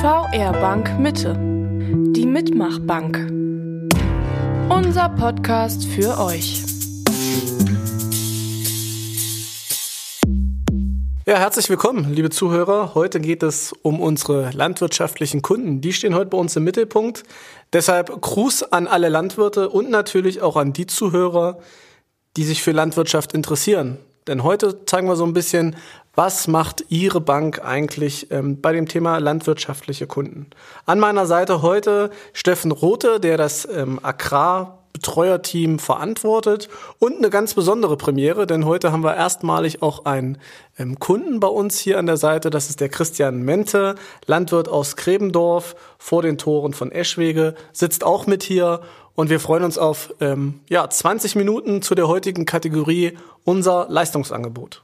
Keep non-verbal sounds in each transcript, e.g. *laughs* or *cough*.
VR Bank Mitte. Die Mitmachbank. Unser Podcast für euch. Ja, herzlich willkommen, liebe Zuhörer. Heute geht es um unsere landwirtschaftlichen Kunden. Die stehen heute bei uns im Mittelpunkt. Deshalb Gruß an alle Landwirte und natürlich auch an die Zuhörer, die sich für Landwirtschaft interessieren. Denn heute zeigen wir so ein bisschen, was macht Ihre Bank eigentlich ähm, bei dem Thema landwirtschaftliche Kunden? An meiner Seite heute Steffen Rote, der das ähm, Agrar verantwortet und eine ganz besondere Premiere, denn heute haben wir erstmalig auch einen ähm, Kunden bei uns hier an der Seite. Das ist der Christian Mente, Landwirt aus Grebendorf vor den Toren von Eschwege, sitzt auch mit hier und wir freuen uns auf ähm, ja, 20 Minuten zu der heutigen Kategorie unser Leistungsangebot.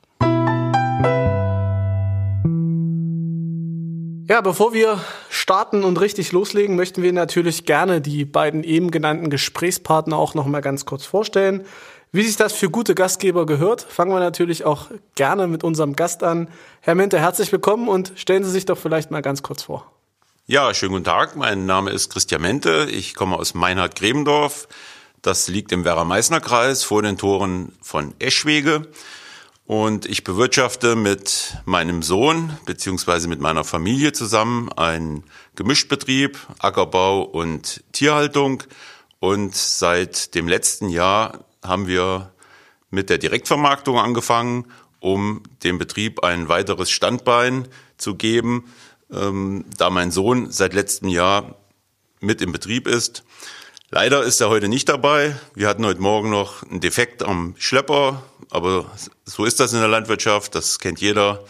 Ja, bevor wir starten und richtig loslegen, möchten wir natürlich gerne die beiden eben genannten Gesprächspartner auch noch mal ganz kurz vorstellen. Wie sich das für gute Gastgeber gehört, fangen wir natürlich auch gerne mit unserem Gast an. Herr Mente, herzlich willkommen und stellen Sie sich doch vielleicht mal ganz kurz vor. Ja, schönen guten Tag. Mein Name ist Christian Mente. Ich komme aus Meinhard-Grebendorf. Das liegt im Werra-Meißner-Kreis vor den Toren von Eschwege. Und ich bewirtschafte mit meinem Sohn beziehungsweise mit meiner Familie zusammen einen Gemischtbetrieb, Ackerbau und Tierhaltung. Und seit dem letzten Jahr haben wir mit der Direktvermarktung angefangen, um dem Betrieb ein weiteres Standbein zu geben, ähm, da mein Sohn seit letztem Jahr mit im Betrieb ist. Leider ist er heute nicht dabei. Wir hatten heute Morgen noch einen Defekt am Schlepper, aber so ist das in der Landwirtschaft. Das kennt jeder,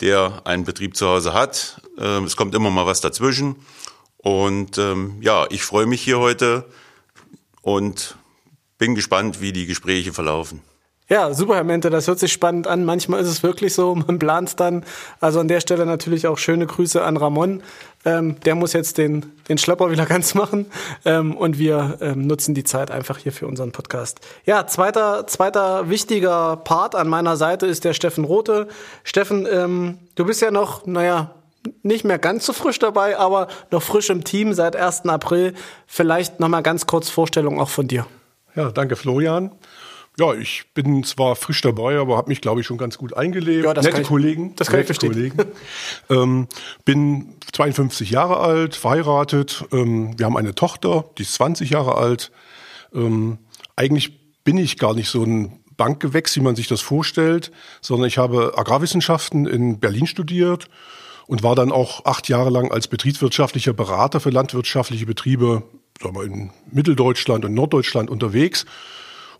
der einen Betrieb zu Hause hat. Ähm, es kommt immer mal was dazwischen. Und ähm, ja, ich freue mich hier heute und bin gespannt, wie die Gespräche verlaufen. Ja, super, Herr Mente, das hört sich spannend an. Manchmal ist es wirklich so, *laughs* man plant dann. Also an der Stelle natürlich auch schöne Grüße an Ramon. Ähm, der muss jetzt den, den Schlepper wieder *laughs* ganz machen. Ähm, und wir ähm, nutzen die Zeit einfach hier für unseren Podcast. Ja, zweiter, zweiter wichtiger Part an meiner Seite ist der Steffen Rote. Steffen, ähm, du bist ja noch, naja, nicht mehr ganz so frisch dabei, aber noch frisch im Team seit 1. April. Vielleicht nochmal ganz kurz Vorstellung auch von dir. Ja, danke Florian. Ja, ich bin zwar frisch dabei, aber habe mich, glaube ich, schon ganz gut eingelebt. Ja, das nette kann ich, Kollegen. Das kann ich verstehen. Kollegen. *laughs* ähm, bin 52 Jahre alt, verheiratet. Ähm, wir haben eine Tochter, die ist 20 Jahre alt. Ähm, eigentlich bin ich gar nicht so ein Bankgewächs, wie man sich das vorstellt, sondern ich habe Agrarwissenschaften in Berlin studiert und war dann auch acht Jahre lang als betriebswirtschaftlicher Berater für landwirtschaftliche Betriebe sagen wir, in Mitteldeutschland und Norddeutschland unterwegs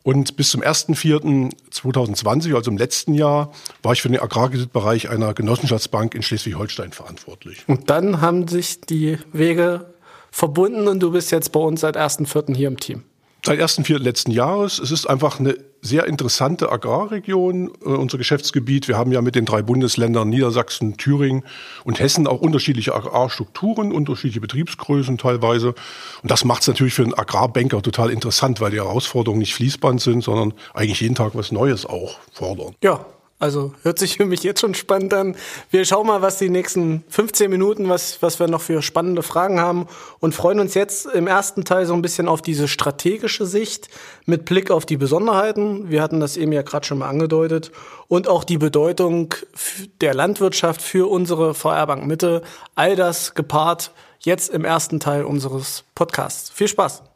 und bis zum 1.4.2020, also im letzten Jahr, war ich für den Agrarkreditbereich einer Genossenschaftsbank in Schleswig-Holstein verantwortlich. Und dann haben sich die Wege verbunden und du bist jetzt bei uns seit 1.4. hier im Team. Seit 1.4. letzten Jahres. Es ist einfach eine sehr interessante Agrarregion, äh, unser Geschäftsgebiet. Wir haben ja mit den drei Bundesländern Niedersachsen, Thüringen und Hessen auch unterschiedliche Agrarstrukturen, unterschiedliche Betriebsgrößen teilweise. Und das macht es natürlich für einen Agrarbanker total interessant, weil die Herausforderungen nicht fließband sind, sondern eigentlich jeden Tag was Neues auch fordern. Ja, also hört sich für mich jetzt schon spannend an. Wir schauen mal, was die nächsten 15 Minuten, was, was wir noch für spannende Fragen haben und freuen uns jetzt im ersten Teil so ein bisschen auf diese strategische Sicht mit Blick auf die Besonderheiten. Wir hatten das eben ja gerade schon mal angedeutet und auch die Bedeutung der Landwirtschaft für unsere VR Bank Mitte. All das gepaart jetzt im ersten Teil unseres Podcasts. Viel Spaß!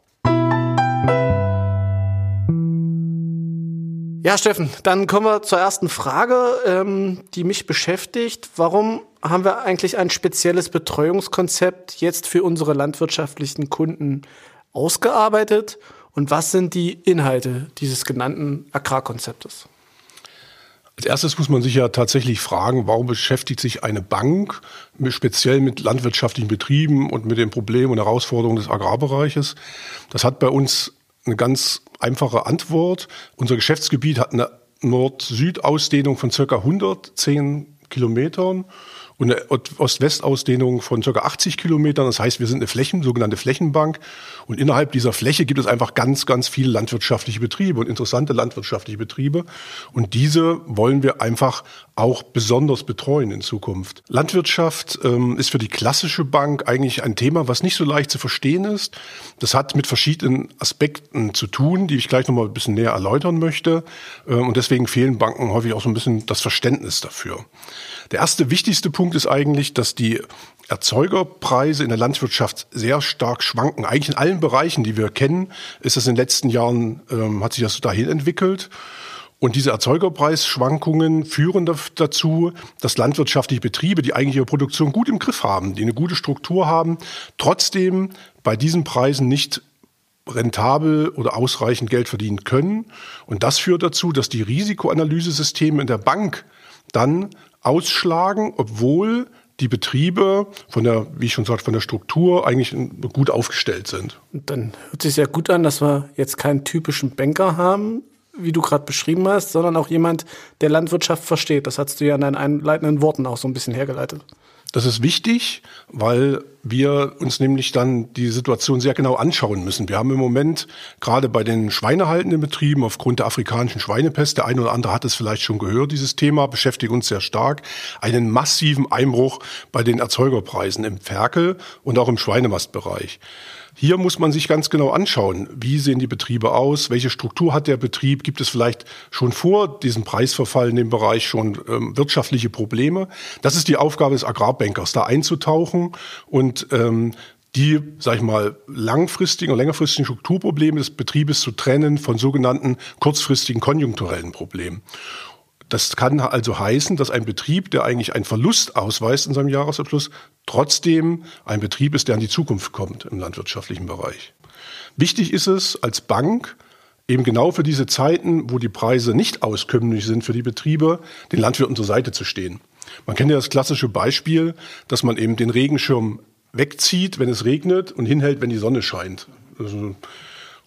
Ja, Steffen, dann kommen wir zur ersten Frage, ähm, die mich beschäftigt. Warum haben wir eigentlich ein spezielles Betreuungskonzept jetzt für unsere landwirtschaftlichen Kunden ausgearbeitet? Und was sind die Inhalte dieses genannten Agrarkonzeptes? Als erstes muss man sich ja tatsächlich fragen, warum beschäftigt sich eine Bank speziell mit landwirtschaftlichen Betrieben und mit den Problemen und Herausforderungen des Agrarbereiches? Das hat bei uns eine ganz einfache Antwort. Unser Geschäftsgebiet hat eine Nord-Süd-Ausdehnung von circa 110 Kilometern und eine Ost-West-Ausdehnung von ca. 80 Kilometern. Das heißt, wir sind eine Flächen, sogenannte Flächenbank. Und innerhalb dieser Fläche gibt es einfach ganz, ganz viele landwirtschaftliche Betriebe und interessante landwirtschaftliche Betriebe. Und diese wollen wir einfach auch besonders betreuen in Zukunft. Landwirtschaft ähm, ist für die klassische Bank eigentlich ein Thema, was nicht so leicht zu verstehen ist. Das hat mit verschiedenen Aspekten zu tun, die ich gleich noch mal ein bisschen näher erläutern möchte. Ähm, und deswegen fehlen Banken häufig auch so ein bisschen das Verständnis dafür. Der erste wichtigste Punkt ist eigentlich, dass die Erzeugerpreise in der Landwirtschaft sehr stark schwanken. Eigentlich in allen Bereichen, die wir kennen, ist das in den letzten Jahren, ähm, hat sich das dahin entwickelt. Und diese Erzeugerpreisschwankungen führen dazu, dass landwirtschaftliche Betriebe, die eigentlich ihre Produktion gut im Griff haben, die eine gute Struktur haben, trotzdem bei diesen Preisen nicht rentabel oder ausreichend Geld verdienen können. Und das führt dazu, dass die Risikoanalyse-Systeme in der Bank dann ausschlagen, obwohl die Betriebe von der, wie ich schon sagte, von der Struktur eigentlich gut aufgestellt sind. Und dann hört sich sehr gut an, dass wir jetzt keinen typischen Banker haben, wie du gerade beschrieben hast, sondern auch jemand, der Landwirtschaft versteht. Das hast du ja in deinen einleitenden Worten auch so ein bisschen hergeleitet. Das ist wichtig, weil wir uns nämlich dann die Situation sehr genau anschauen müssen. Wir haben im Moment gerade bei den schweinehaltenden Betrieben aufgrund der afrikanischen Schweinepest, der eine oder andere hat es vielleicht schon gehört, dieses Thema beschäftigt uns sehr stark, einen massiven Einbruch bei den Erzeugerpreisen im Ferkel und auch im Schweinemastbereich. Hier muss man sich ganz genau anschauen, wie sehen die Betriebe aus, welche Struktur hat der Betrieb, gibt es vielleicht schon vor diesem Preisverfall in dem Bereich schon ähm, wirtschaftliche Probleme. Das ist die Aufgabe des Agrarbankers, da einzutauchen und ähm, die, sag ich mal, langfristigen oder längerfristigen Strukturprobleme des Betriebes zu trennen von sogenannten kurzfristigen konjunkturellen Problemen. Das kann also heißen, dass ein Betrieb, der eigentlich einen Verlust ausweist in seinem Jahresabschluss, trotzdem ein Betrieb ist, der an die Zukunft kommt im landwirtschaftlichen Bereich. Wichtig ist es als Bank, eben genau für diese Zeiten, wo die Preise nicht auskömmlich sind für die Betriebe, den Landwirten zur Seite zu stehen. Man kennt ja das klassische Beispiel, dass man eben den Regenschirm wegzieht, wenn es regnet und hinhält, wenn die Sonne scheint. Also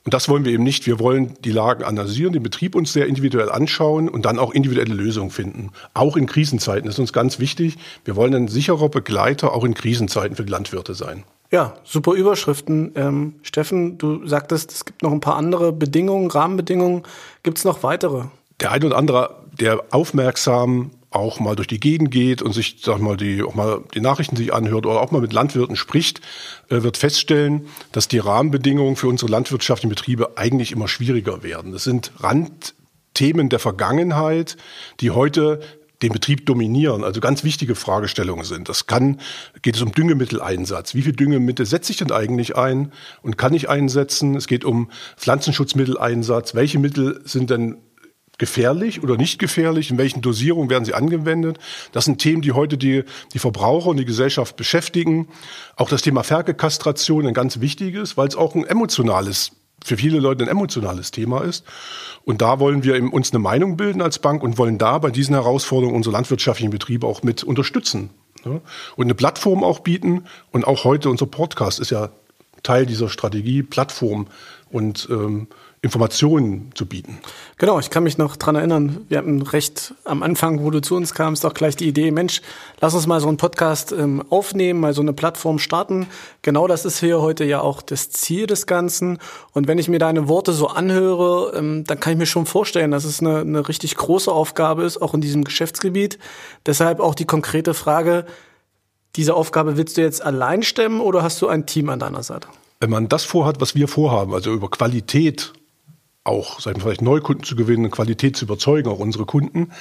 und das wollen wir eben nicht. Wir wollen die Lagen analysieren, den Betrieb uns sehr individuell anschauen und dann auch individuelle Lösungen finden. Auch in Krisenzeiten ist uns ganz wichtig. Wir wollen ein sicherer Begleiter auch in Krisenzeiten für die Landwirte sein. Ja, super Überschriften. Ähm, Steffen, du sagtest, es gibt noch ein paar andere Bedingungen, Rahmenbedingungen. Gibt es noch weitere? Der eine oder andere, der aufmerksam auch mal durch die Gegend geht und sich, sag mal, die, auch mal die Nachrichten sich anhört oder auch mal mit Landwirten spricht, äh, wird feststellen, dass die Rahmenbedingungen für unsere landwirtschaftlichen Betriebe eigentlich immer schwieriger werden. Das sind Randthemen der Vergangenheit, die heute den Betrieb dominieren, also ganz wichtige Fragestellungen sind. Das kann, geht es um Düngemitteleinsatz. Wie viel Düngemittel setze ich denn eigentlich ein und kann ich einsetzen? Es geht um Pflanzenschutzmitteleinsatz. Welche Mittel sind denn gefährlich oder nicht gefährlich, in welchen Dosierungen werden sie angewendet. Das sind Themen, die heute die, die Verbraucher und die Gesellschaft beschäftigen. Auch das Thema Ferkelkastration ein ganz wichtiges, weil es auch ein emotionales, für viele Leute ein emotionales Thema ist. Und da wollen wir uns eine Meinung bilden als Bank und wollen da bei diesen Herausforderungen unsere landwirtschaftlichen Betriebe auch mit unterstützen. Und eine Plattform auch bieten. Und auch heute unser Podcast ist ja Teil dieser Strategie, Plattform und ähm, Informationen zu bieten. Genau, ich kann mich noch dran erinnern, wir hatten recht am Anfang, wo du zu uns kamst, auch gleich die Idee, Mensch, lass uns mal so einen Podcast ähm, aufnehmen, mal so eine Plattform starten. Genau das ist hier heute ja auch das Ziel des Ganzen. Und wenn ich mir deine Worte so anhöre, ähm, dann kann ich mir schon vorstellen, dass es eine, eine richtig große Aufgabe ist, auch in diesem Geschäftsgebiet. Deshalb auch die konkrete Frage, diese Aufgabe willst du jetzt allein stemmen oder hast du ein Team an deiner Seite? Wenn man das vorhat, was wir vorhaben, also über Qualität auch, sagen wir vielleicht Neukunden zu gewinnen, Qualität zu überzeugen, auch unsere Kunden,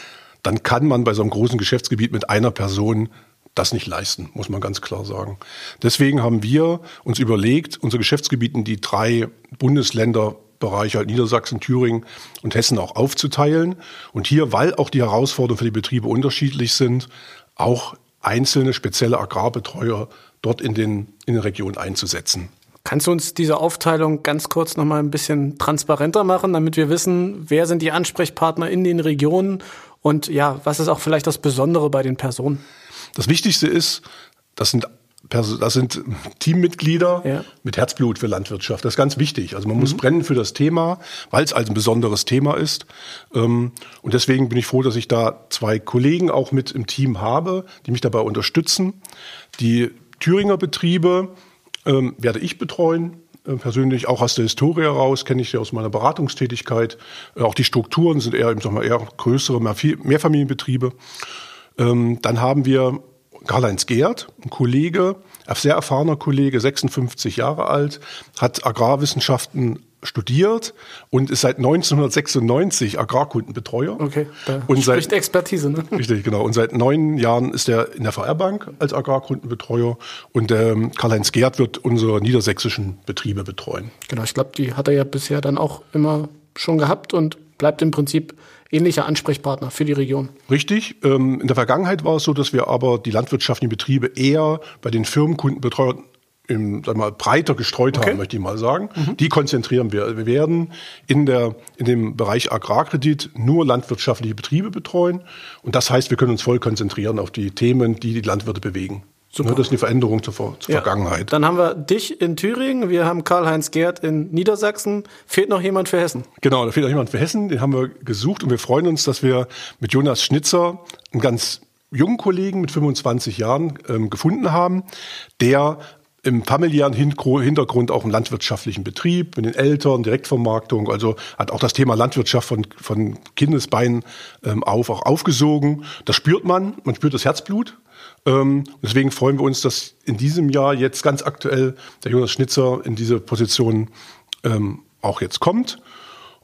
dann kann man bei so einem großen Geschäftsgebiet mit einer Person das nicht leisten, muss man ganz klar sagen. Deswegen haben wir uns überlegt, unser Geschäftsgebiet in die drei Bundesländerbereiche, halt Niedersachsen, Thüringen und Hessen auch aufzuteilen. Und hier, weil auch die Herausforderungen für die Betriebe unterschiedlich sind, auch einzelne spezielle Agrarbetreuer dort in den, in den Regionen einzusetzen. Kannst du uns diese Aufteilung ganz kurz noch mal ein bisschen transparenter machen, damit wir wissen, wer sind die Ansprechpartner in den Regionen und ja, was ist auch vielleicht das Besondere bei den Personen? Das Wichtigste ist, das sind das sind Teammitglieder Ja. mit Herzblut für Landwirtschaft. Das ist ganz wichtig. Also man muss brennen für das Thema, weil es also ein besonderes Thema ist. Ähm, Und deswegen bin ich froh, dass ich da zwei Kollegen auch mit im Team habe, die mich dabei unterstützen. Die Thüringer Betriebe ähm, werde ich betreuen. äh, Persönlich auch aus der Historie heraus, kenne ich sie aus meiner Beratungstätigkeit. Äh, Auch die Strukturen sind eher, sag mal, eher größere Mehr- Mehrfamilienbetriebe. Ähm, dann haben wir Karl-Heinz Geert, ein Kollege, ein sehr erfahrener Kollege, 56 Jahre alt, hat Agrarwissenschaften studiert und ist seit 1996 Agrarkundenbetreuer. Okay, da und seit, spricht Expertise, ne? Richtig, genau. Und seit neun Jahren ist er in der VR-Bank als Agrarkundenbetreuer und ähm, Karl-Heinz Geert wird unsere niedersächsischen Betriebe betreuen. Genau, ich glaube, die hat er ja bisher dann auch immer schon gehabt und bleibt im Prinzip ähnlicher Ansprechpartner für die Region. Richtig. Ähm, in der Vergangenheit war es so, dass wir aber die landwirtschaftlichen Betriebe eher bei den Firmenkundenbetreuern im, sag mal, breiter gestreut Okay. haben, möchte ich mal sagen. Die konzentrieren wir. Wir werden in, der, in dem Bereich Agrarkredit nur landwirtschaftliche Betriebe betreuen. Und das heißt, wir können uns voll konzentrieren auf die Themen, die die Landwirte bewegen. Super. Ne, Das ist eine Veränderung zur, Ver- zur Ja. Vergangenheit. Dann haben wir dich in Thüringen, wir haben Karl-Heinz Gerd in Niedersachsen. Fehlt noch jemand für Hessen? Genau, da fehlt noch jemand für Hessen, den haben wir gesucht und wir freuen uns, dass wir mit Jonas Schnitzer einen ganz jungen Kollegen mit 25 Jahren ähm, gefunden haben, der im familiären Hintergrund auch im landwirtschaftlichen Betrieb, mit den Eltern, Direktvermarktung, also hat auch das Thema Landwirtschaft von, von Kindesbeinen ähm, auf auch aufgesogen. Das spürt man, man spürt das Herzblut. Ähm, deswegen freuen wir uns, dass in diesem Jahr jetzt ganz aktuell der Jonas Schnitzer in diese Position ähm, auch jetzt kommt.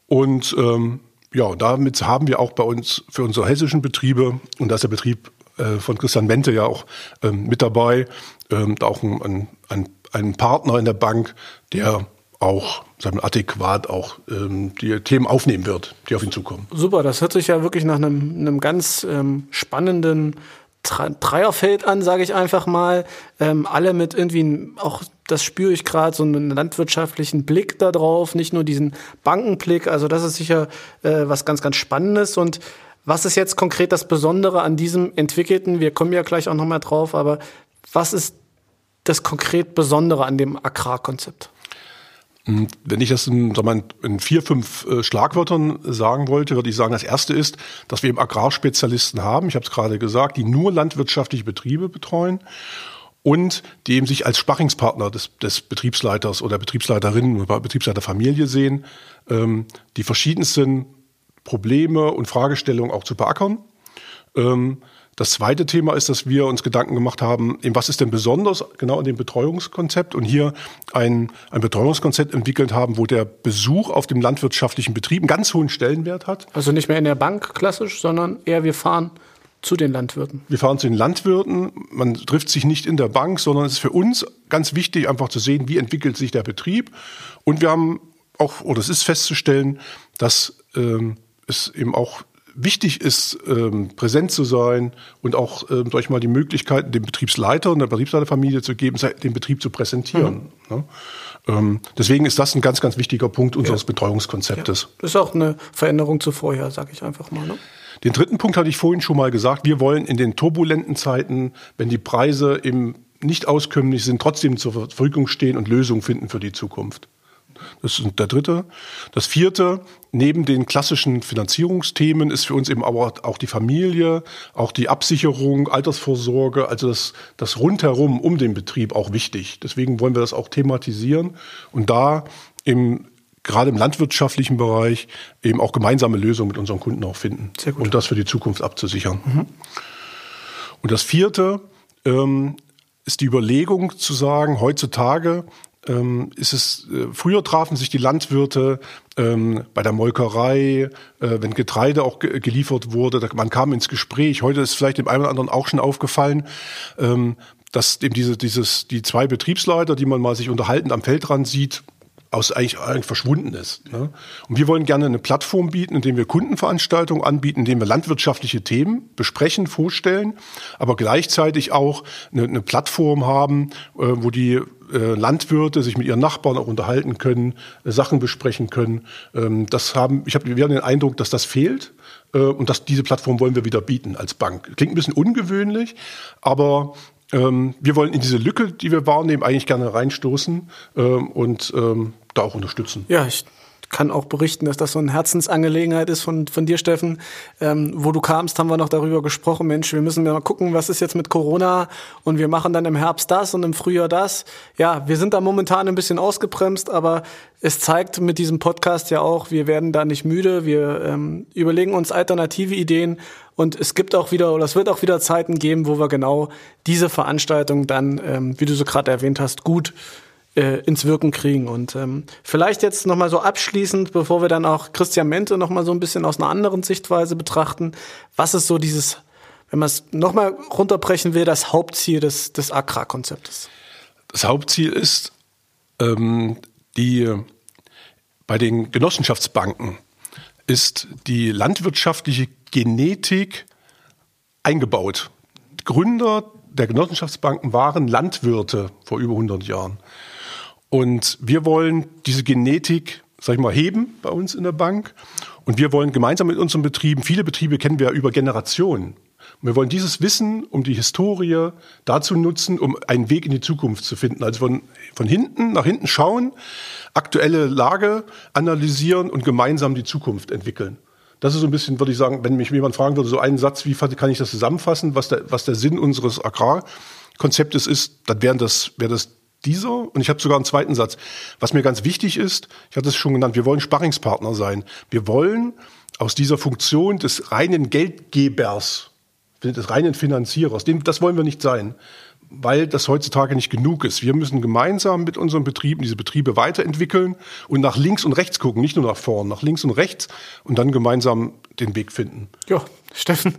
Und ähm, ja, damit haben wir auch bei uns für unsere hessischen Betriebe, und da ist der Betrieb äh, von Christian Mente ja auch ähm, mit dabei, ähm, auch ein, ein, ein, Partner in der Bank, der auch sagen wir, adäquat auch ähm, die Themen aufnehmen wird, die auf ihn zukommen. Super, das hört sich ja wirklich nach einem, einem ganz ähm, spannenden Dreierfeld an, sage ich einfach mal. Ähm, alle mit irgendwie, auch das spüre ich gerade, so einen landwirtschaftlichen Blick da drauf, nicht nur diesen Bankenblick. Also das ist sicher äh, was ganz, ganz Spannendes. Und was ist jetzt konkret das Besondere an diesem entwickelten? Wir kommen ja gleich auch nochmal drauf, aber was ist das konkret Besondere an dem Agrarkonzept? Wenn ich das in, mal, in vier, fünf äh, Schlagwörtern sagen wollte, würde ich sagen, das erste ist, dass wir eben Agrarspezialisten haben, ich habe es gerade gesagt, die nur landwirtschaftliche Betriebe betreuen und die eben sich als Sparringspartner des, des Betriebsleiters oder Betriebsleiterin oder Betriebsleiterfamilie sehen, ähm, die verschiedensten Probleme und Fragestellungen auch zu beackern. Ähm, das zweite Thema ist, dass wir uns Gedanken gemacht haben, eben was ist denn besonders genau an dem Betreuungskonzept und hier ein, ein Betreuungskonzept entwickelt haben, wo der Besuch auf dem landwirtschaftlichen Betrieb einen ganz hohen Stellenwert hat. Also nicht mehr in der Bank klassisch, sondern eher wir fahren zu den Landwirten. Wir fahren zu den Landwirten, man trifft sich nicht in der Bank, sondern es ist für uns ganz wichtig, einfach zu sehen, wie entwickelt sich der Betrieb. Und wir haben auch, oder es ist festzustellen, dass ähm, es eben auch wichtig ist, ähm, präsent zu sein und auch, ähm, sag ich mal, die Möglichkeit, dem Betriebsleiter und der Betriebsleiterfamilie zu geben, den Betrieb zu präsentieren. Ne? Ähm, deswegen ist das ein ganz, ganz wichtiger Punkt unseres Betreuungskonzeptes. Ist auch eine Veränderung zu vorher, sage ich einfach mal. Ne? Den dritten Punkt hatte ich vorhin schon mal gesagt. Wir wollen in den turbulenten Zeiten, wenn die Preise eben nicht auskömmlich sind, trotzdem zur Verfügung stehen und Lösungen finden für die Zukunft. Das ist der dritte. Das vierte, neben den klassischen Finanzierungsthemen ist für uns eben aber auch die Familie, auch die Absicherung, Altersvorsorge, also das, das rundherum um den Betrieb auch wichtig. Deswegen wollen wir das auch thematisieren und da im gerade im landwirtschaftlichen Bereich eben auch gemeinsame Lösungen mit unseren Kunden auch finden Sehr gut. und das für die Zukunft abzusichern. Und das vierte ähm, ist die Überlegung zu sagen, heutzutage ist es, äh, früher trafen sich die Landwirte ähm, bei der Molkerei, äh, wenn Getreide auch ge geliefert wurde, da, man kam ins Gespräch. Heute ist vielleicht dem einen oder anderen auch schon aufgefallen, ähm, dass eben diese, dieses, die zwei Betriebsleiter, die man mal sich unterhaltend am Feldrand sieht, aus eigentlich, eigentlich verschwunden ist. Ne? Und wir wollen gerne eine Plattform bieten, indem wir Kundenveranstaltungen anbieten, indem wir landwirtschaftliche Themen besprechen, vorstellen, aber gleichzeitig auch eine, eine Plattform haben, äh, wo die Landwirte sich mit ihren Nachbarn auch unterhalten können, äh, Sachen besprechen können. Ähm, das haben, ich habe, wir haben den Eindruck, dass das fehlt. Äh, und dass diese Plattform wollen wir wieder bieten als Bank. Klingt ein bisschen ungewöhnlich, aber Ähm, wir wollen in diese Lücke, die wir wahrnehmen, eigentlich gerne reinstoßen ähm, und da auch unterstützen. Ja, ich kann auch berichten, dass das so eine Herzensangelegenheit ist von, von dir, Steffen. Ähm, wo du kamst, haben wir noch darüber gesprochen, Mensch, wir müssen mal gucken, was ist jetzt mit Corona und wir machen dann im Herbst das und im Frühjahr das. Ja, wir sind da momentan ein bisschen ausgebremst, aber es zeigt mit diesem Podcast ja auch, wir werden da nicht müde, wir ähm, überlegen uns alternative Ideen und es gibt auch wieder, oder es wird auch wieder Zeiten geben, wo wir genau diese Veranstaltung dann, ähm, wie du so gerade erwähnt hast, gut äh, ins Wirken kriegen. Und ähm, vielleicht jetzt nochmal so abschließend, bevor wir dann auch Christian Mente nochmal so ein bisschen aus einer anderen Sichtweise betrachten, was ist so dieses, wenn man es nochmal runterbrechen will, das Hauptziel des, des Accra-Konzeptes? Das Hauptziel ist, ähm, die bei den Genossenschaftsbanken ist die landwirtschaftliche Genetik eingebaut. Gründer der Genossenschaftsbanken waren Landwirte vor über 100 Jahren. Und wir wollen diese Genetik, sag ich mal, heben bei uns in der Bank. Und wir wollen gemeinsam mit unseren Betrieben, viele Betriebe kennen wir ja über Generationen. Wir wollen dieses Wissen um die Historie dazu nutzen, um einen Weg in die Zukunft zu finden. Also von, von hinten nach hinten schauen, aktuelle Lage analysieren und gemeinsam die Zukunft entwickeln. Das ist so ein bisschen, würde ich sagen, wenn mich jemand fragen würde, so einen Satz, wie kann ich das zusammenfassen, was der, was der Sinn unseres Agrarkonzeptes ist, dann wäre das, wäre das dieser, und ich habe sogar einen zweiten Satz, was mir ganz wichtig ist, ich hatte es schon genannt, wir wollen Sparringspartner sein. Wir wollen aus dieser Funktion des reinen Geldgebers, des reinen Finanzierers, das wollen wir nicht sein, weil das heutzutage nicht genug ist. Wir müssen gemeinsam mit unseren Betrieben diese Betriebe weiterentwickeln und nach links und rechts gucken, nicht nur nach vorn, nach links und rechts und dann gemeinsam den Weg finden. Ja, Steffen,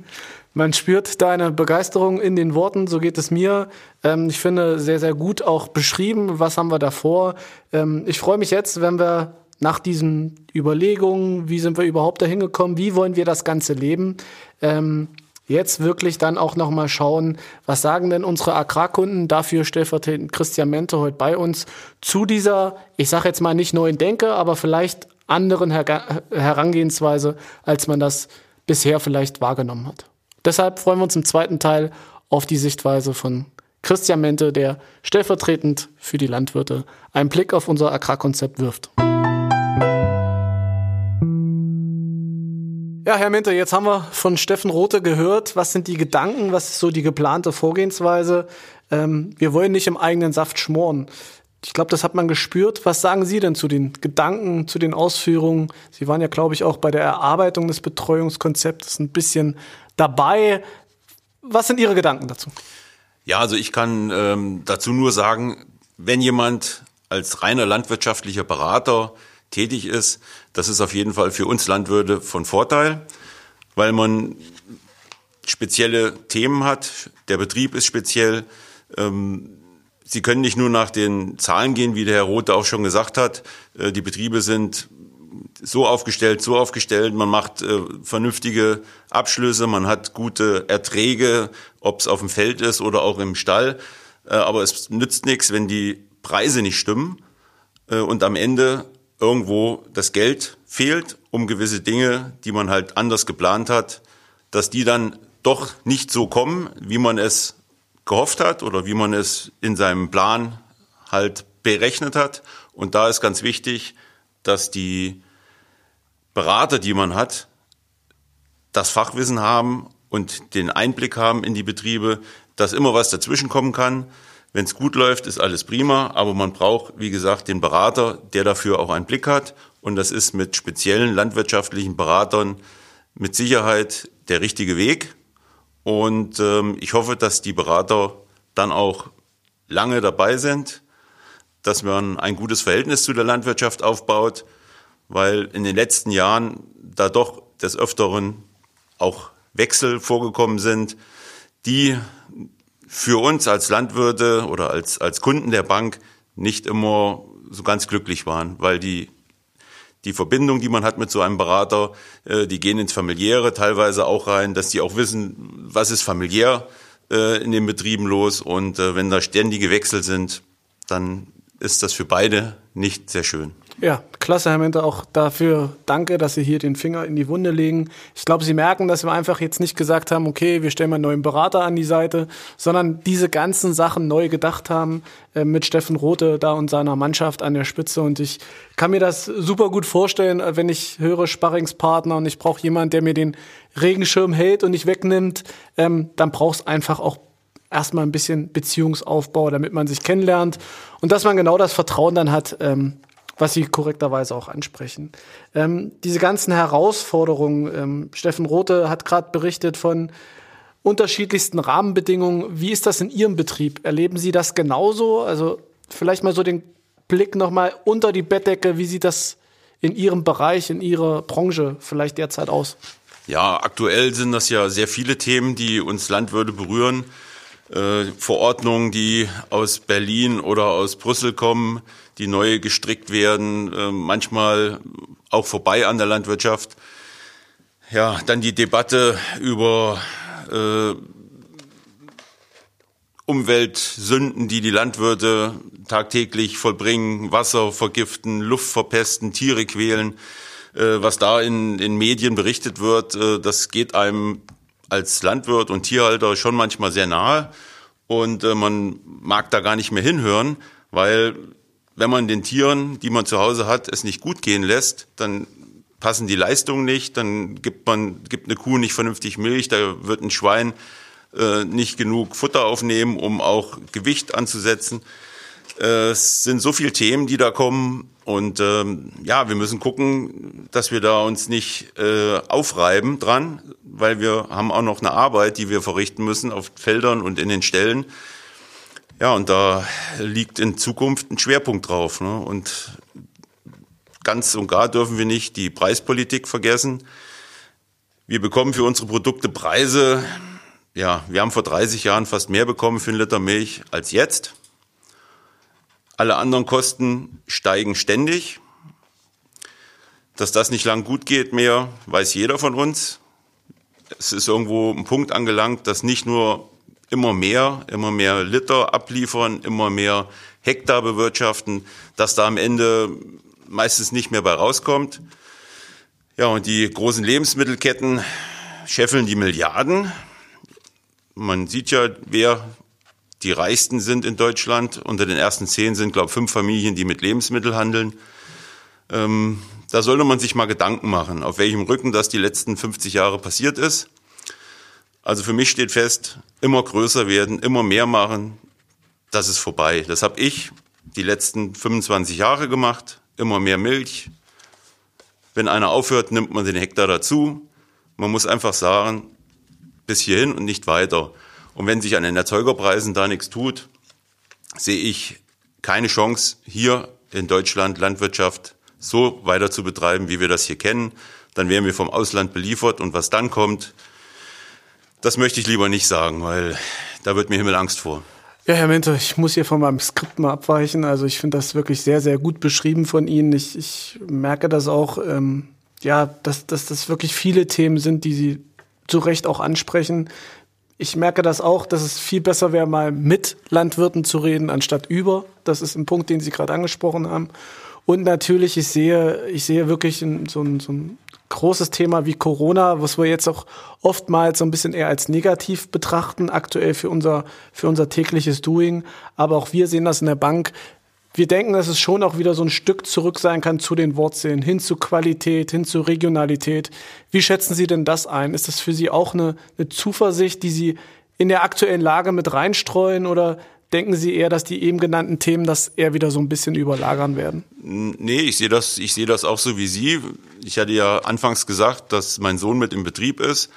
man spürt deine Begeisterung in den Worten, so geht es mir. Ähm, ich finde sehr, sehr gut auch beschrieben, was haben wir davor. Ähm, ich freue mich jetzt, wenn wir nach diesen Überlegungen, wie sind wir überhaupt dahin gekommen, wie wollen wir das Ganze leben, ähm, jetzt wirklich dann auch nochmal schauen, was sagen denn unsere Agrarkunden, dafür stellvertretend Christian Mente heute bei uns, zu dieser, ich sage jetzt mal nicht neuen Denke, aber vielleicht anderen Her Herangehensweise, als man das bisher vielleicht wahrgenommen hat. Deshalb freuen wir uns im zweiten Teil auf die Sichtweise von Christian Mente, der stellvertretend für die Landwirte einen Blick auf unser Agrarkonzept wirft. Ja, Herr Mente, jetzt haben wir von Steffen Rothe gehört. Was sind die Gedanken? Was ist so die geplante Vorgehensweise? Ähm, wir wollen nicht im eigenen Saft schmoren. Ich glaube, das hat man gespürt. Was sagen Sie denn zu den Gedanken, zu den Ausführungen? Sie waren ja, glaube ich, auch bei der Erarbeitung des Betreuungskonzeptes ein bisschen dabei. Was sind Ihre Gedanken dazu? Ja, also ich kann ähm, dazu nur sagen, wenn jemand als reiner landwirtschaftlicher Berater tätig ist, das ist auf jeden Fall für uns Landwirte von Vorteil, weil man spezielle Themen hat. Der Betrieb ist speziell. Ähm, Sie können nicht nur nach den Zahlen gehen, wie der Herr Rote auch schon gesagt hat. Äh, die Betriebe sind so aufgestellt, so aufgestellt, man macht äh, vernünftige Abschlüsse, man hat gute Erträge, ob es auf dem Feld ist oder auch im Stall. Äh, aber es nützt nichts, wenn die Preise nicht stimmen und am Ende irgendwo das Geld fehlt, um gewisse Dinge, die man halt anders geplant hat, dass die dann doch nicht so kommen, wie man es gehofft hat oder wie man es in seinem Plan halt berechnet hat. Und da ist ganz wichtig, dass die Berater, die man hat, das Fachwissen haben und den Einblick haben in die Betriebe, dass immer was dazwischen kommen kann. Wenn es gut läuft, ist alles prima, aber man braucht, wie gesagt, den Berater, der dafür auch einen Blick hat. Und das ist mit speziellen landwirtschaftlichen Beratern mit Sicherheit der richtige Weg. Und ähm, ich hoffe, dass die Berater dann auch lange dabei sind, dass man ein gutes Verhältnis zu der Landwirtschaft aufbaut, weil in den letzten Jahren da doch des Öfteren auch Wechsel vorgekommen sind, die für uns als Landwirte oder als, als Kunden der Bank nicht immer so ganz glücklich waren, weil die, die Verbindung, die man hat mit so einem Berater, äh, die gehen ins Familiäre teilweise auch rein, dass die auch wissen, was ist familiär äh, in den Betrieben los und äh, wenn da ständige Wechsel sind, dann ist das für beide nicht sehr schön. Ja, klasse, Herr Mente, auch dafür danke, dass Sie hier den Finger in die Wunde legen. Ich glaube, Sie merken, dass wir einfach jetzt nicht gesagt haben, okay, wir stellen mal einen neuen Berater an die Seite, sondern diese ganzen Sachen neu gedacht haben äh, mit Steffen Rote da und seiner Mannschaft an der Spitze. Und ich kann mir das super gut vorstellen, äh, wenn ich höre Sparringspartner und ich brauche jemanden, der mir den Regenschirm hält und nicht wegnimmt, ähm, dann braucht es einfach auch erstmal ein bisschen Beziehungsaufbau, damit man sich kennenlernt und dass man genau das Vertrauen dann hat, ähm, was Sie korrekterweise auch ansprechen. Ähm, diese ganzen Herausforderungen, ähm, Steffen Rothe hat gerade berichtet von unterschiedlichsten Rahmenbedingungen. Wie ist das in Ihrem Betrieb? Erleben Sie das genauso? Also vielleicht mal so den Blick nochmal unter die Bettdecke. Wie sieht das in Ihrem Bereich, in Ihrer Branche vielleicht derzeit aus? Ja, aktuell sind das ja sehr viele Themen, die uns Landwirte berühren. Äh, Verordnungen, die aus Berlin oder aus Brüssel kommen, die neu gestrickt werden, äh, manchmal auch vorbei an der Landwirtschaft. Ja, dann die Debatte über äh, Umweltsünden, die die Landwirte tagtäglich vollbringen, Wasser vergiften, Luft verpesten, Tiere quälen. Äh, was da in, in Medien berichtet wird, äh, das geht einem als Landwirt und Tierhalter schon manchmal sehr nahe. Und äh, man mag da gar nicht mehr hinhören, weil wenn man den Tieren, die man zu Hause hat, es nicht gut gehen lässt, dann passen die Leistungen nicht, dann gibt man gibt eine Kuh nicht vernünftig Milch, da wird ein Schwein äh, nicht genug Futter aufnehmen, um auch Gewicht anzusetzen. Äh, es sind so viele Themen, die da kommen und ähm, ja, wir müssen gucken, dass wir da uns nicht äh, aufreiben dran, weil wir haben auch noch eine Arbeit, die wir verrichten müssen auf Feldern und in den Stellen. Ja, und da liegt in Zukunft ein Schwerpunkt drauf. Ne? Und ganz und gar dürfen wir nicht die Preispolitik vergessen. Wir bekommen für unsere Produkte Preise. Ja, wir haben vor 30 Jahren fast mehr bekommen für einen Liter Milch als jetzt. Alle anderen Kosten steigen ständig. Dass das nicht lang gut geht mehr, weiß jeder von uns. Es ist irgendwo ein Punkt angelangt, dass nicht nur immer mehr, immer mehr Liter abliefern, immer mehr Hektar bewirtschaften, dass da am Ende meistens nicht mehr bei rauskommt. Ja, und die großen Lebensmittelketten scheffeln die Milliarden. Man sieht ja, wer die reichsten sind in Deutschland. Unter den ersten zehn sind, glaube ich, fünf Familien, die mit Lebensmitteln handeln. Ähm, da sollte man sich mal Gedanken machen, auf welchem Rücken das die letzten 50 Jahre passiert ist. Also für mich steht fest, immer größer werden, immer mehr machen, das ist vorbei. Das habe ich die letzten 25 Jahre gemacht, immer mehr Milch. Wenn einer aufhört, nimmt man den Hektar dazu. Man muss einfach sagen, bis hierhin und nicht weiter. Und wenn sich an den Erzeugerpreisen da nichts tut, sehe ich keine Chance, hier in Deutschland Landwirtschaft so weiter zu betreiben, wie wir das hier kennen. Dann werden wir vom Ausland beliefert und was dann kommt, das möchte ich lieber nicht sagen, weil da wird mir Himmelangst vor. Ja, Herr Mentor, ich muss hier von meinem Skript mal abweichen. Also ich finde das wirklich sehr, sehr gut beschrieben von Ihnen. Ich, ich merke das auch, ähm, ja, dass, dass das wirklich viele Themen sind, die Sie zu Recht auch ansprechen. Ich merke das auch, dass es viel besser wäre, mal mit Landwirten zu reden, anstatt über. Das ist ein Punkt, den Sie gerade angesprochen haben. Und natürlich, ich sehe, ich sehe wirklich so ein, so ein großes Thema wie Corona, was wir jetzt auch oftmals so ein bisschen eher als negativ betrachten, aktuell für unser, für unser tägliches Doing. Aber auch wir sehen das in der Bank. Wir denken, dass es schon auch wieder so ein Stück zurück sein kann zu den Wurzeln, hin zu Qualität, hin zu Regionalität. Wie schätzen Sie denn das ein? Ist das für Sie auch eine, eine Zuversicht, die Sie in der aktuellen Lage mit reinstreuen oder denken Sie eher, dass die eben genannten Themen das eher wieder so ein bisschen überlagern werden? Nee, ich sehe das, ich sehe das auch so wie Sie. Ich hatte ja anfangs gesagt, dass mein Sohn mit im Betrieb ist.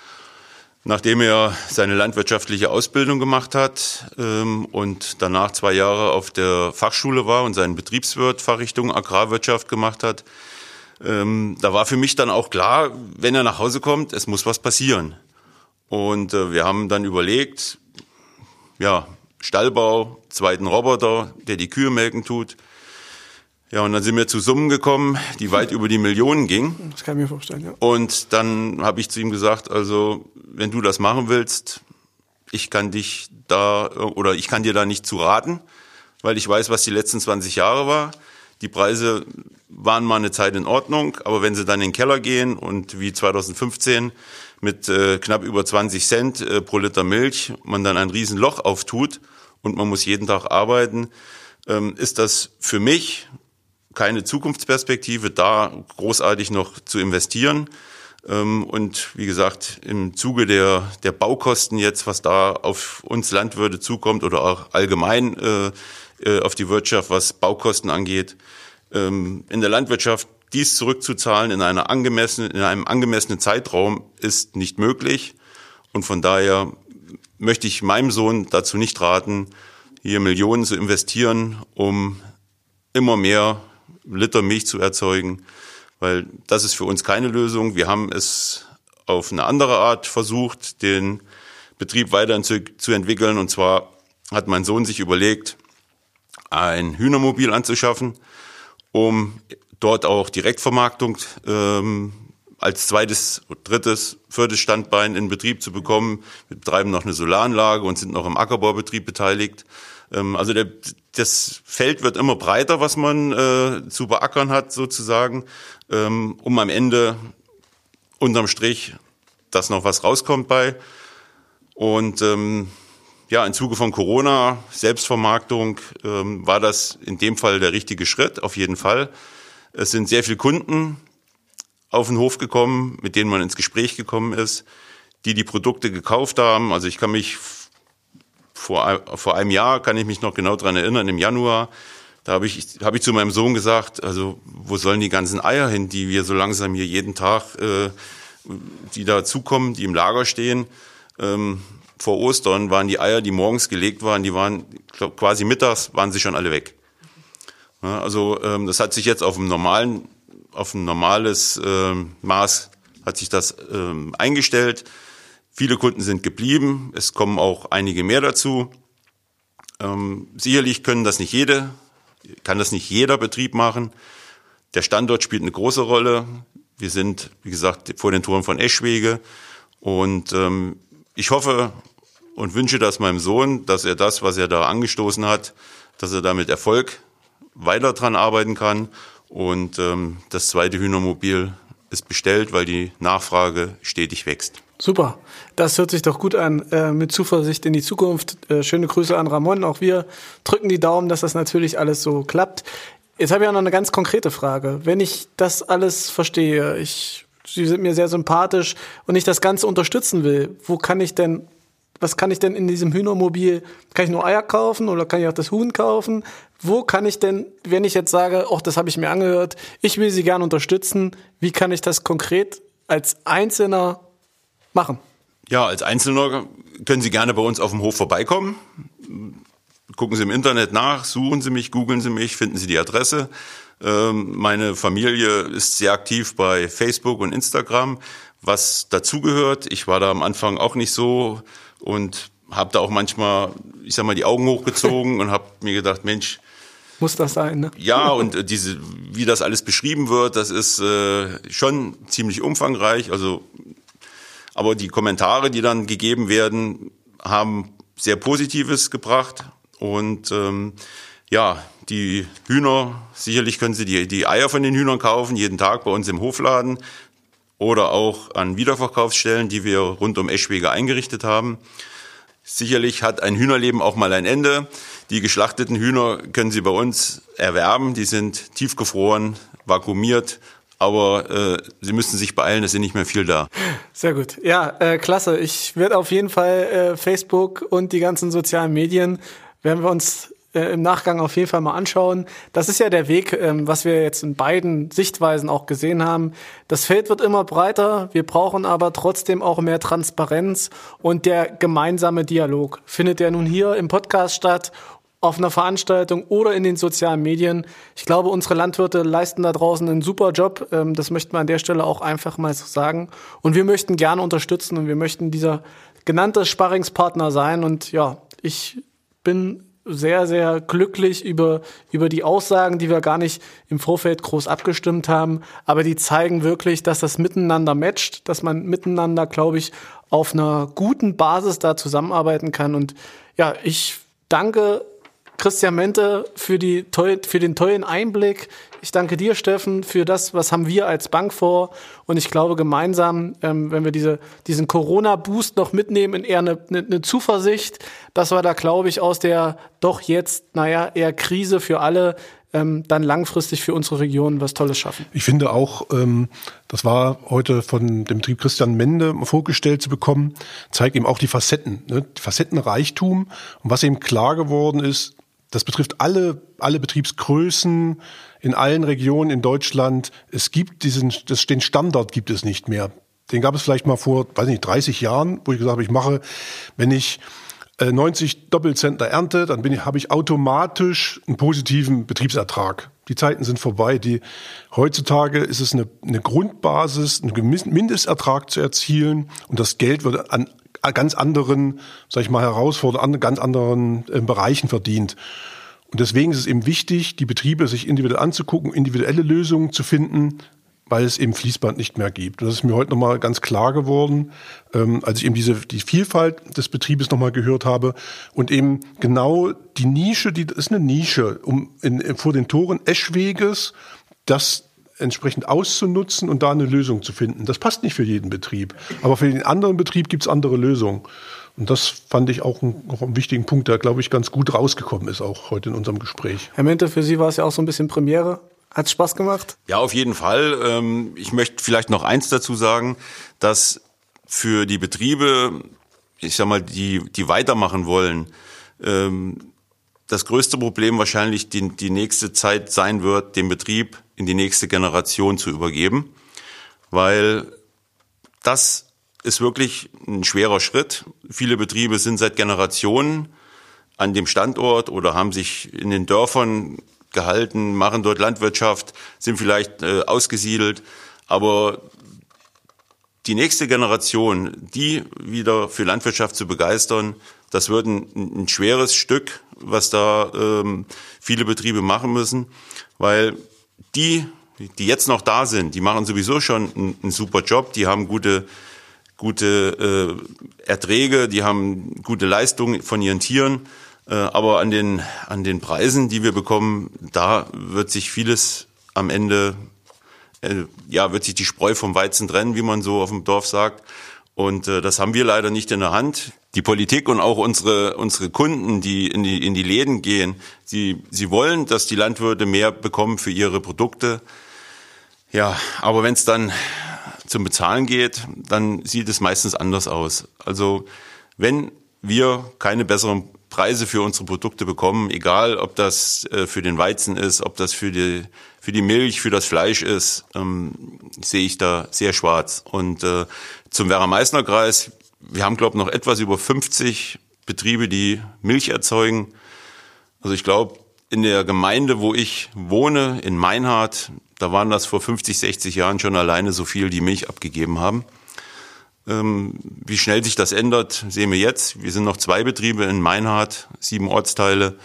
Nachdem er seine landwirtschaftliche Ausbildung gemacht hat ähm, und danach zwei Jahre auf der Fachschule war und seinen Betriebswirt Fachrichtung Agrarwirtschaft gemacht hat, ähm, da war für mich dann auch klar, wenn er nach Hause kommt, es muss was passieren. Und äh, wir haben dann überlegt, ja, Stallbau, zweiten Roboter, der die Kühe melken tut. Ja, und dann sind wir zu Summen gekommen, die weit über die Millionen gingen. Das kann ich mir vorstellen, ja. Und dann habe ich zu ihm gesagt, also wenn du das machen willst, ich kann dich da oder ich kann dir da nicht zu raten, weil ich weiß, was die letzten 20 Jahre war. Die Preise waren mal eine Zeit in Ordnung, aber wenn sie dann in den Keller gehen und wie 2015 mit äh, knapp über 20 Cent äh, pro Liter Milch man dann ein Riesenloch auftut und man muss jeden Tag arbeiten, ähm, ist das für mich keine Zukunftsperspektive, da großartig noch zu investieren. Ähm, und wie gesagt, im Zuge der, der Baukosten jetzt, was da auf uns Landwirte zukommt oder auch allgemein äh, äh, auf die Wirtschaft, was Baukosten angeht, ähm, in der Landwirtschaft dies zurückzuzahlen in, einer angemessenen, in einem angemessenen Zeitraum ist nicht möglich. Und von daher möchte ich meinem Sohn dazu nicht raten, hier Millionen zu investieren, um immer mehr Liter Milch zu erzeugen, weil das ist für uns keine Lösung. Wir haben es auf eine andere Art versucht, den Betrieb weiterhin zu, zu entwickeln. Und zwar hat mein Sohn sich überlegt, ein Hühnermobil anzuschaffen, um dort auch Direktvermarktung ähm, als zweites, drittes, viertes Standbein in Betrieb zu bekommen. Wir betreiben noch eine Solaranlage und sind noch im Ackerbaubetrieb beteiligt. Ähm, also der, das Feld wird immer breiter, was man äh, zu beackern hat sozusagen, ähm, um am Ende unterm Strich, dass noch was rauskommt bei. Und ähm, ja, im Zuge von Corona, Selbstvermarktung, ähm, war das in dem Fall der richtige Schritt, auf jeden Fall. Es sind sehr viele Kunden auf den Hof gekommen, mit denen man ins Gespräch gekommen ist, die die Produkte gekauft haben. Also ich kann mich vor, vor einem Jahr, kann ich mich noch genau dran erinnern, im Januar, da habe ich, hab ich zu meinem Sohn gesagt, also wo sollen die ganzen Eier hin, die wir so langsam hier jeden Tag, äh, die dazukommen, die im Lager stehen. Ähm, vor Ostern waren die Eier, die morgens gelegt waren, die waren glaub, quasi mittags, waren sie schon alle weg. Ja, also ähm, das hat sich jetzt auf einem normalen, auf ein normales ähm, Maß hat sich das ähm, eingestellt. Viele Kunden sind geblieben. Es kommen auch einige mehr dazu. Ähm, sicherlich können das nicht jede, kann das nicht jeder Betrieb machen. Der Standort spielt eine große Rolle. Wir sind, wie gesagt, vor den Toren von Eschwege. Und ähm, ich hoffe und wünsche das meinem Sohn, dass er das, was er da angestoßen hat, dass er damit Erfolg weiter dran arbeiten kann. Und ähm, das zweite Hühnermobil ist bestellt, weil die Nachfrage stetig wächst. Super, das hört sich doch gut an. Äh, mit Zuversicht in die Zukunft. Äh, schöne Grüße an Ramon. Auch wir drücken die Daumen, dass das natürlich alles so klappt. Jetzt habe ich auch noch eine ganz konkrete Frage. Wenn ich das alles verstehe, ich, Sie sind mir sehr sympathisch und ich das Ganze unterstützen will, wo kann ich denn was kann ich denn in diesem Hühnermobil? Kann ich nur Eier kaufen oder kann ich auch das Huhn kaufen? Wo kann ich denn, wenn ich jetzt sage, ach, das habe ich mir angehört, ich will Sie gerne unterstützen, wie kann ich das konkret als Einzelner machen? Ja, als Einzelner können Sie gerne bei uns auf dem Hof vorbeikommen. Gucken Sie im Internet nach, suchen Sie mich, googeln Sie mich, finden Sie die Adresse. Ähm, meine Familie ist sehr aktiv bei Facebook und Instagram, was dazugehört. Ich war da am Anfang auch nicht so und habe da auch manchmal, ich sag mal, die Augen hochgezogen und habe mir gedacht, Mensch, muss das sein, ne? Ja, und diese, wie das alles beschrieben wird, das ist äh, schon ziemlich umfangreich. Also aber die Kommentare, die dann gegeben werden, haben sehr Positives gebracht. Und ähm, ja, die Hühner, sicherlich können Sie die, die Eier von den Hühnern kaufen, jeden Tag bei uns im Hofladen oder auch an Wiederverkaufsstellen, die wir rund um Eschwege eingerichtet haben. Sicherlich hat ein Hühnerleben auch mal ein Ende. Die geschlachteten Hühner können Sie bei uns erwerben. Die sind tiefgefroren, vakuumiert aber äh, Sie müssen sich beeilen, es sind nicht mehr viel da. Sehr gut. Ja, äh, klasse. Ich werde auf jeden Fall äh, Facebook und die ganzen sozialen Medien werden wir uns äh, im Nachgang auf jeden Fall mal anschauen. Das ist ja der Weg, ähm, was wir jetzt in beiden Sichtweisen auch gesehen haben. Das Feld wird immer breiter. Wir brauchen aber trotzdem auch mehr Transparenz und der gemeinsame Dialog findet ja nun hier im Podcast statt auf einer Veranstaltung oder in den sozialen Medien. Ich glaube, unsere Landwirte leisten da draußen einen super Job. Ähm, das möchten wir an der Stelle auch einfach mal so sagen. Und wir möchten gerne unterstützen und wir möchten dieser genannte Sparringspartner sein. Und ja, ich bin sehr, sehr glücklich über, über die Aussagen, die wir gar nicht im Vorfeld groß abgestimmt haben. Aber die zeigen wirklich, dass das miteinander matcht, dass man miteinander, glaube ich, auf einer guten Basis da zusammenarbeiten kann. Und ja, ich danke Christian Mente für, die, für den tollen Einblick. Ich danke dir, Steffen, für das, was haben wir als Bank vor. Und ich glaube, gemeinsam, ähm, wenn wir diese, diesen Corona-Boost noch mitnehmen, in eher eine, eine, Zuversicht, dass wir da, glaube ich, aus der doch jetzt, naja, eher Krise für alle ähm, dann langfristig für unsere Region was Tolles schaffen. Ich finde auch, ähm, das war heute von dem Betrieb Christian Mende vorgestellt zu bekommen, zeigt eben auch die Facetten, ne? Facettenreichtum und was eben klar geworden ist, das betrifft alle, alle Betriebsgrößen in allen Regionen in Deutschland. Es gibt diesen, das, den Standard gibt es nicht mehr. Den gab es vielleicht mal vor, weiß nicht, 30 Jahren, wo ich gesagt habe, ich mache, wenn ich 90 äh, Doppelzentner ernte, dann bin ich, habe ich automatisch einen positiven Betriebsertrag. Die Zeiten sind vorbei. Die, heutzutage ist es eine, eine Grundbasis, einen Mindestertrag zu erzielen und das Geld wird an ganz anderen, sag ich mal, Herausforderungen, an ganz anderen äh, Bereichen verdient. Und deswegen ist es eben wichtig, die Betriebe sich individuell anzugucken, individuelle Lösungen zu finden, weil es eben Fließband nicht mehr gibt. Und das ist mir heute nochmal ganz klar geworden, ähm, als ich eben diese die Vielfalt des Betriebes nochmal gehört habe und eben genau die Nische, die ist eine Nische, um in, vor den Toren Eschweges das entsprechend auszunutzen und da eine Lösung zu finden. Das passt nicht für jeden Betrieb, aber für den anderen Betrieb gibt's andere Lösungen. Und das fand ich auch, ein, auch einen wichtigen Punkt, der, glaube ich, ganz gut rausgekommen ist, auch heute in unserem Gespräch. Herr Mente, für Sie war es ja auch so ein bisschen Premiere. Hat Spaß gemacht? Ja, auf jeden Fall. Ähm, ich möchte vielleicht noch eins dazu sagen, dass für die Betriebe, ich sag mal, die, die weitermachen wollen, ähm, das größte Problem wahrscheinlich die, die nächste Zeit sein wird, den Betrieb in die nächste Generation zu übergeben, weil das ist wirklich ein schwerer Schritt. Viele Betriebe sind seit Generationen an dem Standort oder haben sich in den Dörfern gehalten, machen dort Landwirtschaft, sind vielleicht äh, ausgesiedelt, aber die nächste Generation, die wieder für Landwirtschaft zu begeistern, das wird ein, ein schweres Stück, was da ähm, viele Betriebe machen müssen, weil die, die jetzt noch da sind, die machen sowieso schon einen, einen super Job, die haben gute gute äh, Erträge, die haben gute Leistungen von ihren Tieren aber an den, an den Preisen, die wir bekommen, da wird sich vieles am Ende, äh, ja, wird sich die Spreu vom Weizen trennen, wie man so auf dem Dorf sagt. Und äh, das haben wir leider nicht in der Hand. Die Politik und auch unsere, unsere Kunden, die in, die in die Läden gehen, sie, sie wollen, dass die Landwirte mehr bekommen für ihre Produkte. Ja, aber wenn es dann zum Bezahlen geht, dann sieht es meistens anders aus. Also wenn wir keine besseren Preise für unsere Produkte bekommen, egal ob das äh, für den Weizen ist, ob das für die, für die Milch, für das Fleisch ist, ähm, sehe ich da sehr schwarz. Und äh, zum Werra-Meißner-Kreis, wir haben, glaube ich, noch etwas über 50 Betriebe, die Milch erzeugen. Also ich glaube, in der Gemeinde, wo ich wohne, in Meinhardt, da waren das vor 50, 60 Jahren schon alleine so viel, die Milch abgegeben haben. Ähm, wie schnell sich das ändert, sehen wir jetzt. Wir sind noch zwei Betriebe in Meinhardt, sieben Ortsteile,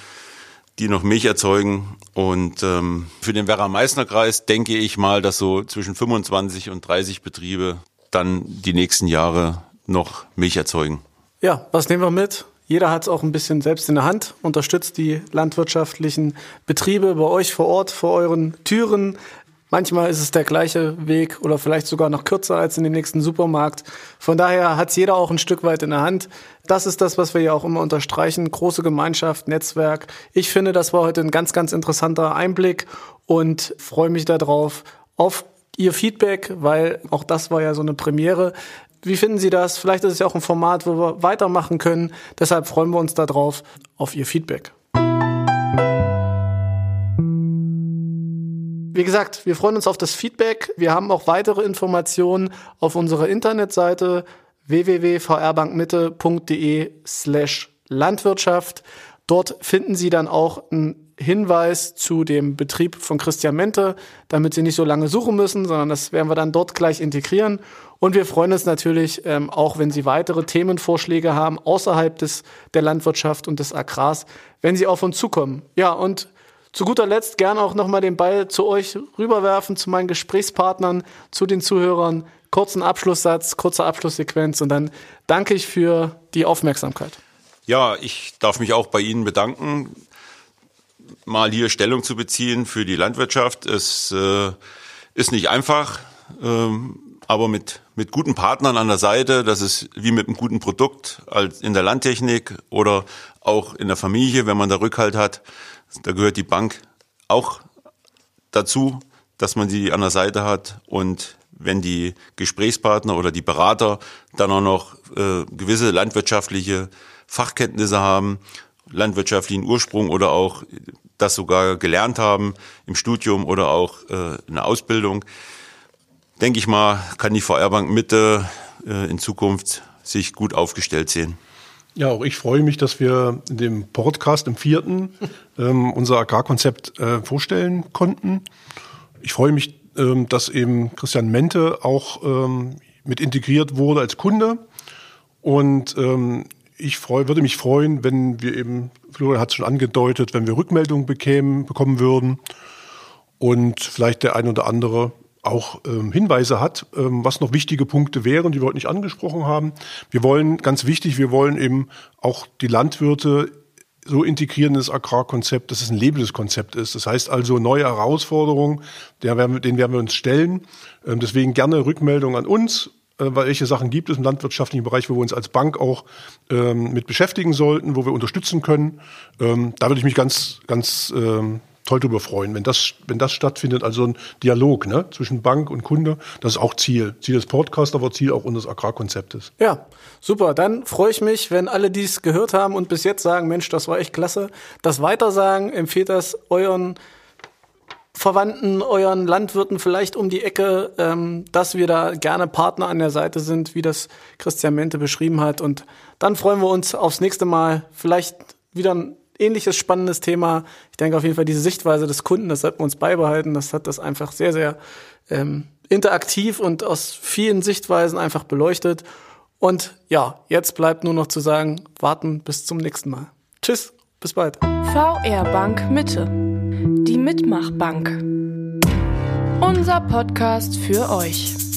die noch Milch erzeugen. Und ähm, für den Werra-Meißner-Kreis denke ich mal, dass so zwischen 25 und 30 Betriebe dann die nächsten Jahre noch Milch erzeugen. Ja, was nehmen wir mit? Jeder hat es auch ein bisschen selbst in der Hand, unterstützt die landwirtschaftlichen Betriebe bei euch vor Ort, vor euren Türen. Manchmal ist es der gleiche Weg oder vielleicht sogar noch kürzer als in den nächsten Supermarkt. Von daher hat es jeder auch ein Stück weit in der Hand. Das ist das, was wir ja auch immer unterstreichen. Große Gemeinschaft, Netzwerk. Ich finde, das war heute ein ganz, ganz interessanter Einblick und freue mich darauf auf Ihr Feedback, weil auch das war ja so eine Premiere. Wie finden Sie das? Vielleicht ist es ja auch ein Format, wo wir weitermachen können. Deshalb freuen wir uns darauf auf Ihr Feedback. Wie gesagt, wir freuen uns auf das Feedback. Wir haben auch weitere Informationen auf unserer Internetseite www.vrbankmitte.de slash Landwirtschaft. Dort finden Sie dann auch einen Hinweis zu dem Betrieb von Christian Mente, damit Sie nicht so lange suchen müssen, sondern das werden wir dann dort gleich integrieren. Und wir freuen uns natürlich ähm, auch, wenn Sie weitere Themenvorschläge haben außerhalb des, der Landwirtschaft und des Agrars, wenn Sie auf uns zukommen. Ja, und zu guter Letzt gerne auch nochmal den Ball zu euch rüberwerfen, zu meinen Gesprächspartnern, zu den Zuhörern. Kurzen Abschlusssatz, kurze Abschlusssequenz und dann danke ich für die Aufmerksamkeit. Ja, ich darf mich auch bei Ihnen bedanken, mal hier Stellung zu beziehen für die Landwirtschaft. Es äh, ist nicht einfach, ähm, aber mit, mit guten Partnern an der Seite, das ist wie mit einem guten Produkt als in der Landtechnik oder auch in der Familie, wenn man da Rückhalt hat. Da gehört die Bank auch dazu, dass man sie an der Seite hat und wenn die Gesprächspartner oder die Berater dann auch noch äh, gewisse landwirtschaftliche Fachkenntnisse haben, landwirtschaftlichen Ursprung oder auch das sogar gelernt haben im Studium oder auch äh, in der Ausbildung, denke ich mal, kann die VR-Bank Mitte äh, in Zukunft sich gut aufgestellt sehen. Ja, auch ich freue mich, dass wir in dem Podcast im vierten *laughs* ähm, unser Agrarkonzept äh, vorstellen konnten. Ich freue mich, ähm, dass eben Christian Mente auch ähm, mit integriert wurde als Kunde. Und ähm, ich freu, würde mich freuen, wenn wir eben, Florian hat es schon angedeutet, wenn wir Rückmeldungen bekämen, bekommen würden und vielleicht der ein oder andere auch ähm, Hinweise hat, ähm, was noch wichtige Punkte wären, die wir heute nicht angesprochen haben. Wir wollen, ganz wichtig, wir wollen eben auch die Landwirte so integrieren in das Agrarkonzept, dass es ein lebendes Konzept ist. Das heißt also neue Herausforderungen, denen werden wir, denen werden wir uns stellen. Ähm, deswegen gerne Rückmeldungen an uns, äh, welche Sachen gibt es im landwirtschaftlichen Bereich, wo wir uns als Bank auch ähm, mit beschäftigen sollten, wo wir unterstützen können. Ähm, da würde ich mich ganz, ganz ähm, toll darüber freuen, wenn das, wenn das stattfindet, also ein Dialog ne, zwischen Bank und Kunde, das ist auch Ziel. Ziel des Podcasts, aber Ziel auch unseres Agrarkonzeptes. Ja, super. Dann freue ich mich, wenn alle dies gehört haben und bis jetzt sagen, Mensch, das war echt klasse. Das Weitersagen, empfehlt das euren Verwandten, euren Landwirten vielleicht um die Ecke, ähm, dass wir da gerne Partner an der Seite sind, wie das Christian Mente beschrieben hat. Und dann freuen wir uns aufs nächste Mal. Vielleicht wieder ein ähnliches spannendes Thema. Ich denke auf jeden Fall diese Sichtweise des Kunden, das sollten wir uns beibehalten. Das hat das einfach sehr, sehr ähm, interaktiv und aus vielen Sichtweisen einfach beleuchtet. Und ja, jetzt bleibt nur noch zu sagen, warten bis zum nächsten Mal. Tschüss, bis bald. VR Bank Mitte. Die Mitmachbank. Unser Podcast für euch.